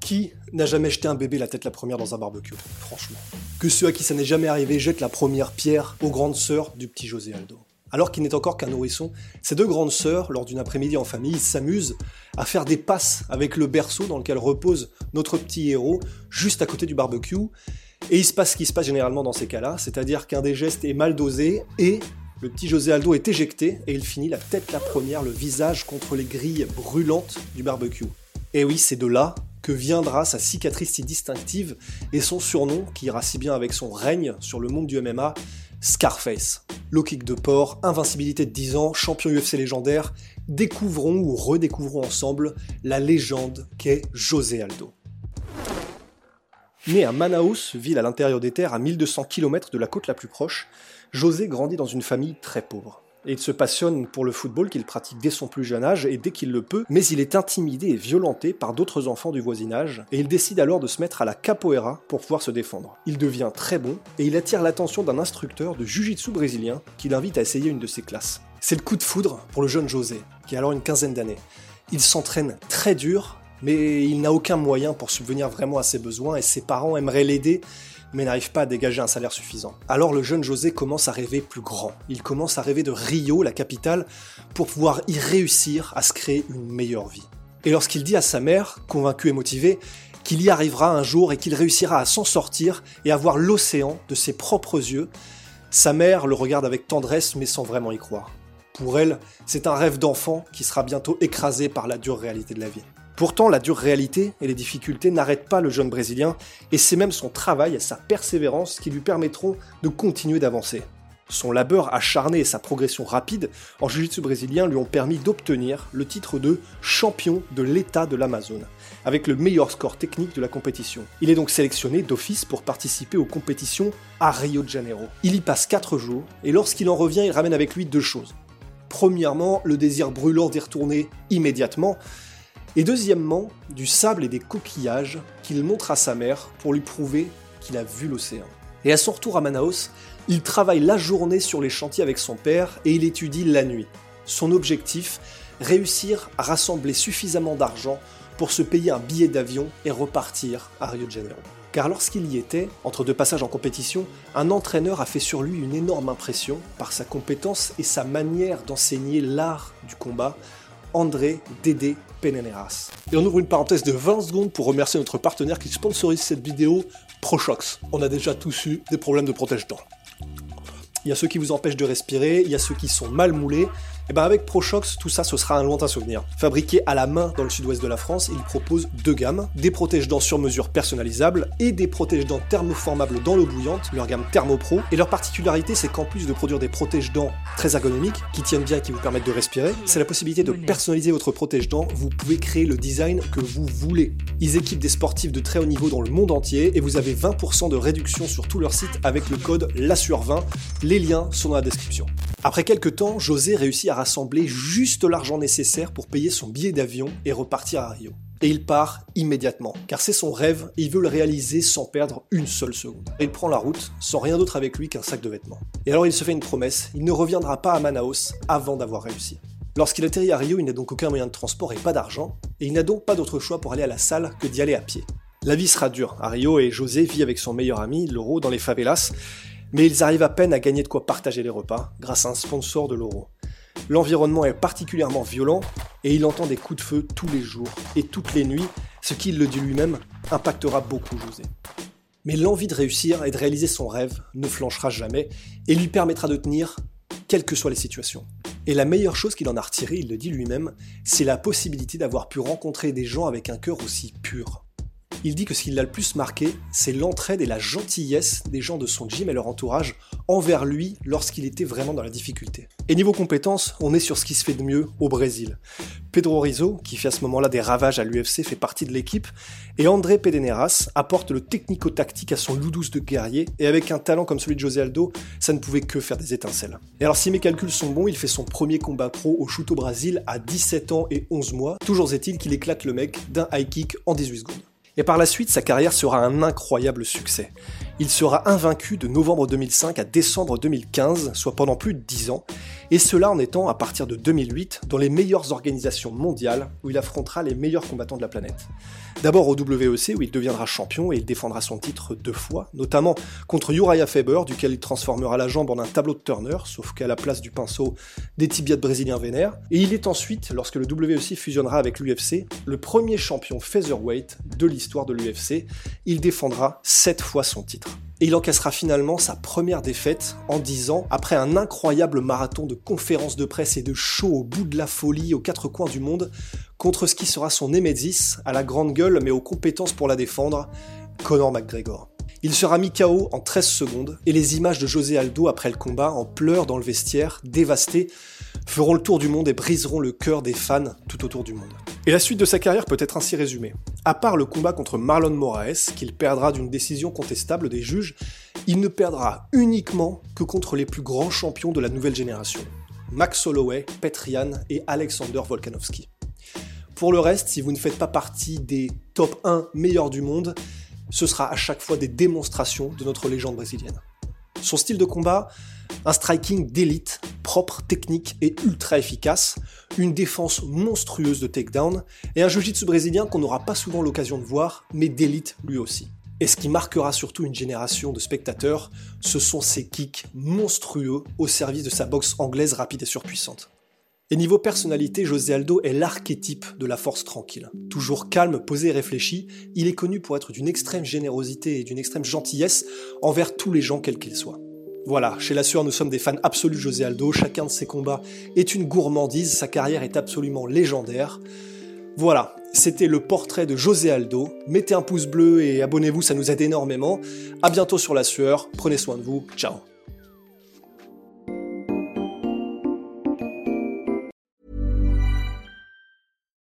Qui n'a jamais jeté un bébé la tête la première dans un barbecue Franchement? Que ceux à qui ça n'est jamais arrivé jettent la première pierre aux grandes sœurs du petit José Aldo. Alors qu'il n'est encore qu'un nourrisson, ces deux grandes sœurs, lors d'une après-midi en famille, s'amusent à faire des passes avec le berceau dans lequel repose notre petit héros, juste à côté du barbecue. Et il se passe ce qui se passe généralement dans ces cas-là, c'est-à-dire qu'un des gestes est mal dosé et le petit José Aldo est éjecté et il finit la tête la première, le visage contre les grilles brûlantes du barbecue. Et oui, c'est de là que viendra sa cicatrice si distinctive et son surnom qui ira si bien avec son règne sur le monde du MMA, Scarface. Low kick de porc, invincibilité de 10 ans, champion UFC légendaire, découvrons ou redécouvrons ensemble la légende qu'est José Aldo. Né à Manaus, ville à l'intérieur des terres à 1200 km de la côte la plus proche, José grandit dans une famille très pauvre. Il se passionne pour le football qu'il pratique dès son plus jeune âge et dès qu'il le peut, mais il est intimidé et violenté par d'autres enfants du voisinage, et il décide alors de se mettre à la capoeira pour pouvoir se défendre. Il devient très bon, et il attire l'attention d'un instructeur de jiu-jitsu brésilien qui l'invite à essayer une de ses classes. C'est le coup de foudre pour le jeune José, qui a alors une quinzaine d'années. Il s'entraîne très dur, mais il n'a aucun moyen pour subvenir vraiment à ses besoins, et ses parents aimeraient l'aider, mais n'arrive pas à dégager un salaire suffisant. Alors le jeune José commence à rêver plus grand. Il commence à rêver de Rio, la capitale, pour pouvoir y réussir à se créer une meilleure vie. Et lorsqu'il dit à sa mère, convaincu et motivé, qu'il y arrivera un jour et qu'il réussira à s'en sortir et à voir l'océan de ses propres yeux, sa mère le regarde avec tendresse mais sans vraiment y croire. Pour elle, c'est un rêve d'enfant qui sera bientôt écrasé par la dure réalité de la vie. Pourtant, la dure réalité et les difficultés n'arrêtent pas le jeune Brésilien, et c'est même son travail et sa persévérance qui lui permettront de continuer d'avancer. Son labeur acharné et sa progression rapide en jiu-jitsu brésilien lui ont permis d'obtenir le titre de champion de l'État de l'Amazone, avec le meilleur score technique de la compétition. Il est donc sélectionné d'office pour participer aux compétitions à Rio de Janeiro. Il y passe 4 jours, et lorsqu'il en revient, il ramène avec lui deux choses. Premièrement, le désir brûlant d'y retourner immédiatement, et deuxièmement, du sable et des coquillages qu'il montre à sa mère pour lui prouver qu'il a vu l'océan. Et à son retour à Manaus, il travaille la journée sur les chantiers avec son père et il étudie la nuit. Son objectif, réussir à rassembler suffisamment d'argent pour se payer un billet d'avion et repartir à Rio de Janeiro. Car lorsqu'il y était, entre deux passages en compétition, un entraîneur a fait sur lui une énorme impression par sa compétence et sa manière d'enseigner l'art du combat, André Dédé Peneneras. Et on ouvre une parenthèse de 20 secondes pour remercier notre partenaire qui sponsorise cette vidéo, Prochox. On a déjà tous eu des problèmes de protège-dents. Il y a ceux qui vous empêchent de respirer, il y a ceux qui sont mal moulés, et bien avec ProShox, tout ça, ce sera un lointain souvenir. Fabriqué à la main dans le sud-ouest de la France, il propose deux gammes, des protège-dents sur mesure personnalisables et des protège-dents thermoformables dans l'eau bouillante, leur gamme Thermopro. Et leur particularité, c'est qu'en plus de produire des protège-dents très ergonomiques, qui tiennent bien et qui vous permettent de respirer, c'est la possibilité de personnaliser votre protège-dents. Vous pouvez créer le design que vous voulez. Ils équipent des sportifs de très haut niveau dans le monde entier et vous avez 20% de réduction sur tout leur site avec le code LASSUR20. Les liens sont dans la description. Après quelques temps, José réussit à rassembler juste l'argent nécessaire pour payer son billet d'avion et repartir à Rio. Et il part immédiatement, car c'est son rêve et il veut le réaliser sans perdre une seule seconde. Il prend la route sans rien d'autre avec lui qu'un sac de vêtements. Et alors il se fait une promesse, il ne reviendra pas à Manaus avant d'avoir réussi. Lorsqu'il atterrit à Rio, il n'a donc aucun moyen de transport et pas d'argent, et il n'a donc pas d'autre choix pour aller à la salle que d'y aller à pied. La vie sera dure à Rio et José vit avec son meilleur ami, Loro, dans les favelas, mais ils arrivent à peine à gagner de quoi partager les repas grâce à un sponsor de l'euro. L'environnement est particulièrement violent et il entend des coups de feu tous les jours et toutes les nuits, ce qui, il le dit lui-même, impactera beaucoup José. Mais l'envie de réussir et de réaliser son rêve ne flanchera jamais et lui permettra de tenir quelles que soient les situations. Et la meilleure chose qu'il en a retiré, il le dit lui-même, c'est la possibilité d'avoir pu rencontrer des gens avec un cœur aussi pur. Il dit que ce qui l'a le plus marqué, c'est l'entraide et la gentillesse des gens de son gym et leur entourage envers lui lorsqu'il était vraiment dans la difficulté. Et niveau compétences, on est sur ce qui se fait de mieux au Brésil. Pedro Rizzo, qui fait à ce moment-là des ravages à l'UFC, fait partie de l'équipe, et André Pedeneras apporte le technico-tactique à son loup douce de guerrier, et avec un talent comme celui de José Aldo, ça ne pouvait que faire des étincelles. Et alors si mes calculs sont bons, il fait son premier combat pro au shoot au Brésil à 17 ans et 11 mois, toujours est-il qu'il éclate le mec d'un high kick en 18 secondes. Et par la suite, sa carrière sera un incroyable succès. Il sera invaincu de novembre 2005 à décembre 2015, soit pendant plus de 10 ans, et cela en étant à partir de 2008 dans les meilleures organisations mondiales où il affrontera les meilleurs combattants de la planète. D'abord au WEC où il deviendra champion et il défendra son titre deux fois, notamment contre Uriah Faber duquel il transformera la jambe en un tableau de Turner, sauf qu'à la place du pinceau, des tibias de brésilien vénère. Et il est ensuite, lorsque le WEC fusionnera avec l'UFC, le premier champion featherweight de l'histoire de l'UFC. Il défendra sept fois son titre et il encaissera finalement sa première défaite en 10 ans après un incroyable marathon de conférences de presse et de shows au bout de la folie aux quatre coins du monde contre ce qui sera son némésis à la grande gueule mais aux compétences pour la défendre, Conor McGregor. Il sera mis KO en 13 secondes et les images de José Aldo après le combat en pleurs dans le vestiaire, dévasté, feront le tour du monde et briseront le cœur des fans tout autour du monde. Et la suite de sa carrière peut être ainsi résumée. À part le combat contre Marlon Moraes, qu'il perdra d'une décision contestable des juges, il ne perdra uniquement que contre les plus grands champions de la nouvelle génération. Max Holloway, Petrian et Alexander Volkanovski. Pour le reste, si vous ne faites pas partie des top 1 meilleurs du monde, ce sera à chaque fois des démonstrations de notre légende brésilienne. Son style de combat, un striking d'élite, propre, technique et ultra efficace, une défense monstrueuse de takedown, et un jiu-jitsu brésilien qu'on n'aura pas souvent l'occasion de voir, mais d'élite lui aussi. Et ce qui marquera surtout une génération de spectateurs, ce sont ses kicks monstrueux au service de sa boxe anglaise rapide et surpuissante. Et niveau personnalité, José Aldo est l'archétype de la force tranquille. Toujours calme, posé et réfléchi, il est connu pour être d'une extrême générosité et d'une extrême gentillesse envers tous les gens quels qu'ils soient. Voilà, chez La Sueur, nous sommes des fans absolus José Aldo, chacun de ses combats est une gourmandise, sa carrière est absolument légendaire. Voilà, c'était le portrait de José Aldo. Mettez un pouce bleu et abonnez-vous, ça nous aide énormément. A bientôt sur La Sueur, prenez soin de vous, ciao